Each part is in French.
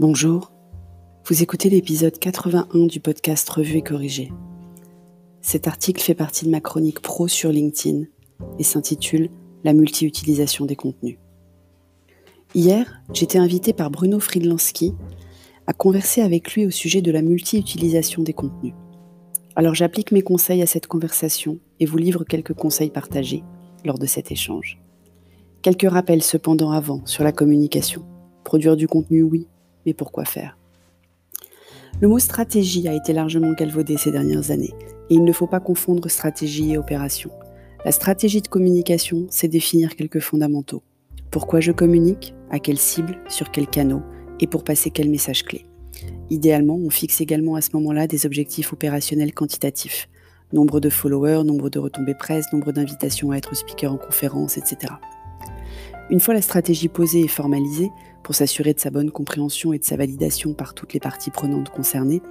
Bonjour, vous écoutez l'épisode 81 du podcast Revue et Corrigé. Cet article fait partie de ma chronique pro sur LinkedIn et s'intitule La multi-utilisation des contenus. Hier, j'étais invitée par Bruno Friedlanski à converser avec lui au sujet de la multi-utilisation des contenus. Alors j'applique mes conseils à cette conversation et vous livre quelques conseils partagés lors de cet échange. Quelques rappels cependant avant sur la communication. Produire du contenu, oui, pourquoi faire? Le mot stratégie a été largement galvaudé ces dernières années, et il ne faut pas confondre stratégie et opération. La stratégie de communication, c'est définir quelques fondamentaux. Pourquoi je communique À quelle cible Sur quel canot Et pour passer quel message clé? Idéalement, on fixe également à ce moment-là des objectifs opérationnels quantitatifs. Nombre de followers, nombre de retombées presse, nombre d'invitations à être speaker en conférence, etc. Une fois la stratégie posée et formalisée, pour s'assurer de sa bonne compréhension et de sa validation par toutes les parties prenantes concernées,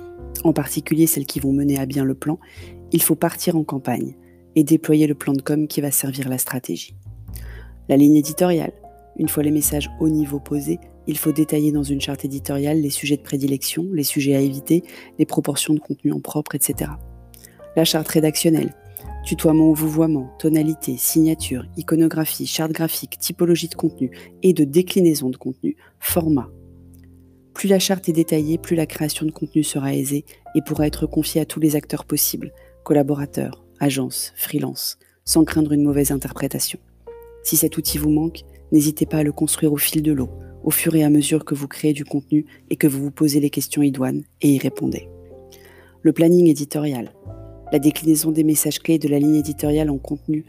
en particulier celles qui vont mener à bien le plan, il faut partir en campagne et déployer le plan de com qui va servir la stratégie. La ligne éditoriale. Une fois les messages haut niveau posés, il faut détailler dans une charte éditoriale les sujets de prédilection, les sujets à éviter, les proportions de contenu en propre, etc. La charte rédactionnelle. Tutoiement ou vouvoiement, tonalité, signature, iconographie, charte graphique, typologie de contenu et de déclinaison de contenu, format. Plus la charte est détaillée, plus la création de contenu sera aisée et pourra être confiée à tous les acteurs possibles, collaborateurs, agences, freelance, sans craindre une mauvaise interprétation. Si cet outil vous manque, n'hésitez pas à le construire au fil de l'eau au fur et à mesure que vous créez du contenu et que vous vous posez les questions idoines et y répondez. Le planning éditorial, la déclinaison des messages clés de la ligne éditoriale en contenu,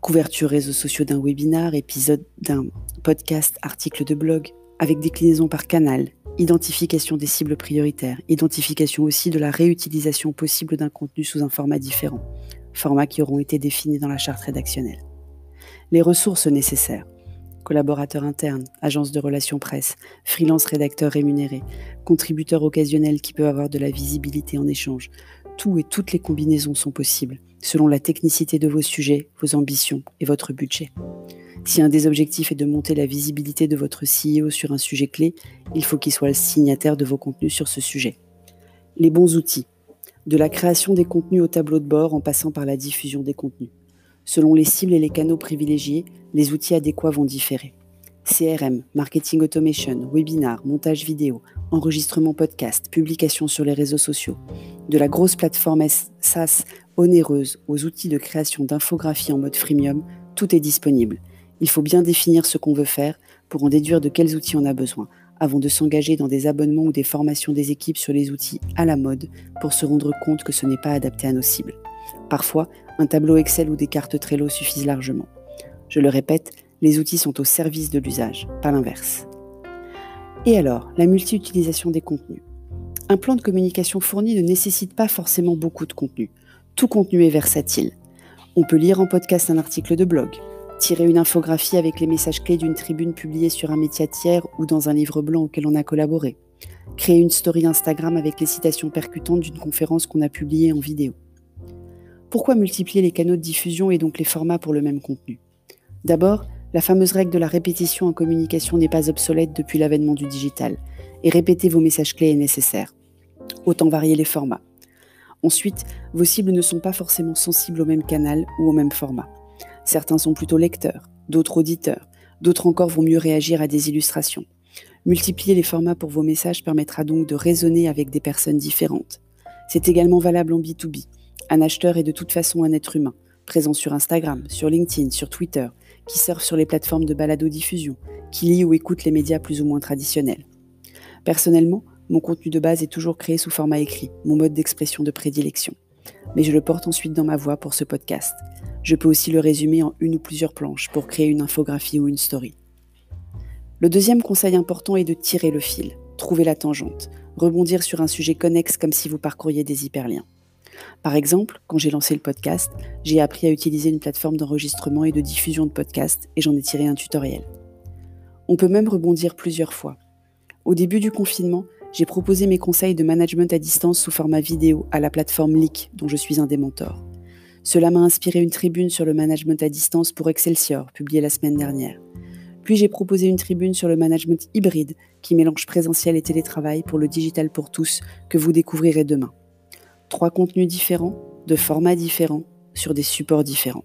couverture réseaux sociaux d'un webinar, épisode d'un podcast, article de blog, avec déclinaison par canal, identification des cibles prioritaires, identification aussi de la réutilisation possible d'un contenu sous un format différent, formats qui auront été définis dans la charte rédactionnelle. Les ressources nécessaires, collaborateurs internes, agences de relations presse, freelance rédacteurs rémunérés, contributeurs occasionnels qui peuvent avoir de la visibilité en échange. Tout et toutes les combinaisons sont possibles, selon la technicité de vos sujets, vos ambitions et votre budget. Si un des objectifs est de monter la visibilité de votre CEO sur un sujet clé, il faut qu'il soit le signataire de vos contenus sur ce sujet. Les bons outils. De la création des contenus au tableau de bord en passant par la diffusion des contenus. Selon les cibles et les canaux privilégiés, les outils adéquats vont différer. CRM, marketing automation, webinar, montage vidéo, enregistrement podcast, publication sur les réseaux sociaux. De la grosse plateforme SaaS onéreuse aux outils de création d'infographie en mode freemium, tout est disponible. Il faut bien définir ce qu'on veut faire pour en déduire de quels outils on a besoin, avant de s'engager dans des abonnements ou des formations des équipes sur les outils à la mode pour se rendre compte que ce n'est pas adapté à nos cibles. Parfois, un tableau Excel ou des cartes Trello suffisent largement. Je le répète, les outils sont au service de l'usage, pas l'inverse. Et alors, la multi-utilisation des contenus. Un plan de communication fourni ne nécessite pas forcément beaucoup de contenu. Tout contenu est versatile. On peut lire en podcast un article de blog, tirer une infographie avec les messages clés d'une tribune publiée sur un média tiers ou dans un livre blanc auquel on a collaboré, créer une story Instagram avec les citations percutantes d'une conférence qu'on a publiée en vidéo. Pourquoi multiplier les canaux de diffusion et donc les formats pour le même contenu? D'abord, la fameuse règle de la répétition en communication n'est pas obsolète depuis l'avènement du digital, et répéter vos messages clés est nécessaire. Autant varier les formats. Ensuite, vos cibles ne sont pas forcément sensibles au même canal ou au même format. Certains sont plutôt lecteurs, d'autres auditeurs, d'autres encore vont mieux réagir à des illustrations. Multiplier les formats pour vos messages permettra donc de raisonner avec des personnes différentes. C'est également valable en B2B. Un acheteur est de toute façon un être humain, présent sur Instagram, sur LinkedIn, sur Twitter, qui surfe sur les plateformes de balado-diffusion, qui lit ou écoute les médias plus ou moins traditionnels. Personnellement, mon contenu de base est toujours créé sous format écrit, mon mode d'expression de prédilection. Mais je le porte ensuite dans ma voix pour ce podcast. Je peux aussi le résumer en une ou plusieurs planches pour créer une infographie ou une story. Le deuxième conseil important est de tirer le fil, trouver la tangente, rebondir sur un sujet connexe comme si vous parcouriez des hyperliens. Par exemple, quand j'ai lancé le podcast, j'ai appris à utiliser une plateforme d'enregistrement et de diffusion de podcasts et j'en ai tiré un tutoriel. On peut même rebondir plusieurs fois. Au début du confinement, j'ai proposé mes conseils de management à distance sous format vidéo à la plateforme Leak, dont je suis un des mentors. Cela m'a inspiré une tribune sur le management à distance pour Excelsior, publiée la semaine dernière. Puis j'ai proposé une tribune sur le management hybride qui mélange présentiel et télétravail pour le digital pour tous que vous découvrirez demain. Trois contenus différents, de formats différents, sur des supports différents.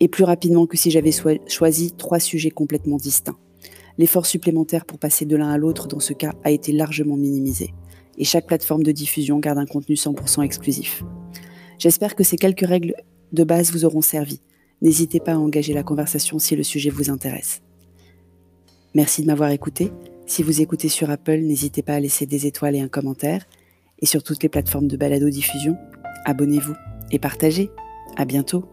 Et plus rapidement que si j'avais choisi trois sujets complètement distincts. L'effort supplémentaire pour passer de l'un à l'autre dans ce cas a été largement minimisé. Et chaque plateforme de diffusion garde un contenu 100% exclusif. J'espère que ces quelques règles de base vous auront servi. N'hésitez pas à engager la conversation si le sujet vous intéresse. Merci de m'avoir écouté. Si vous écoutez sur Apple, n'hésitez pas à laisser des étoiles et un commentaire. Et sur toutes les plateformes de balado-diffusion, abonnez-vous et partagez. À bientôt.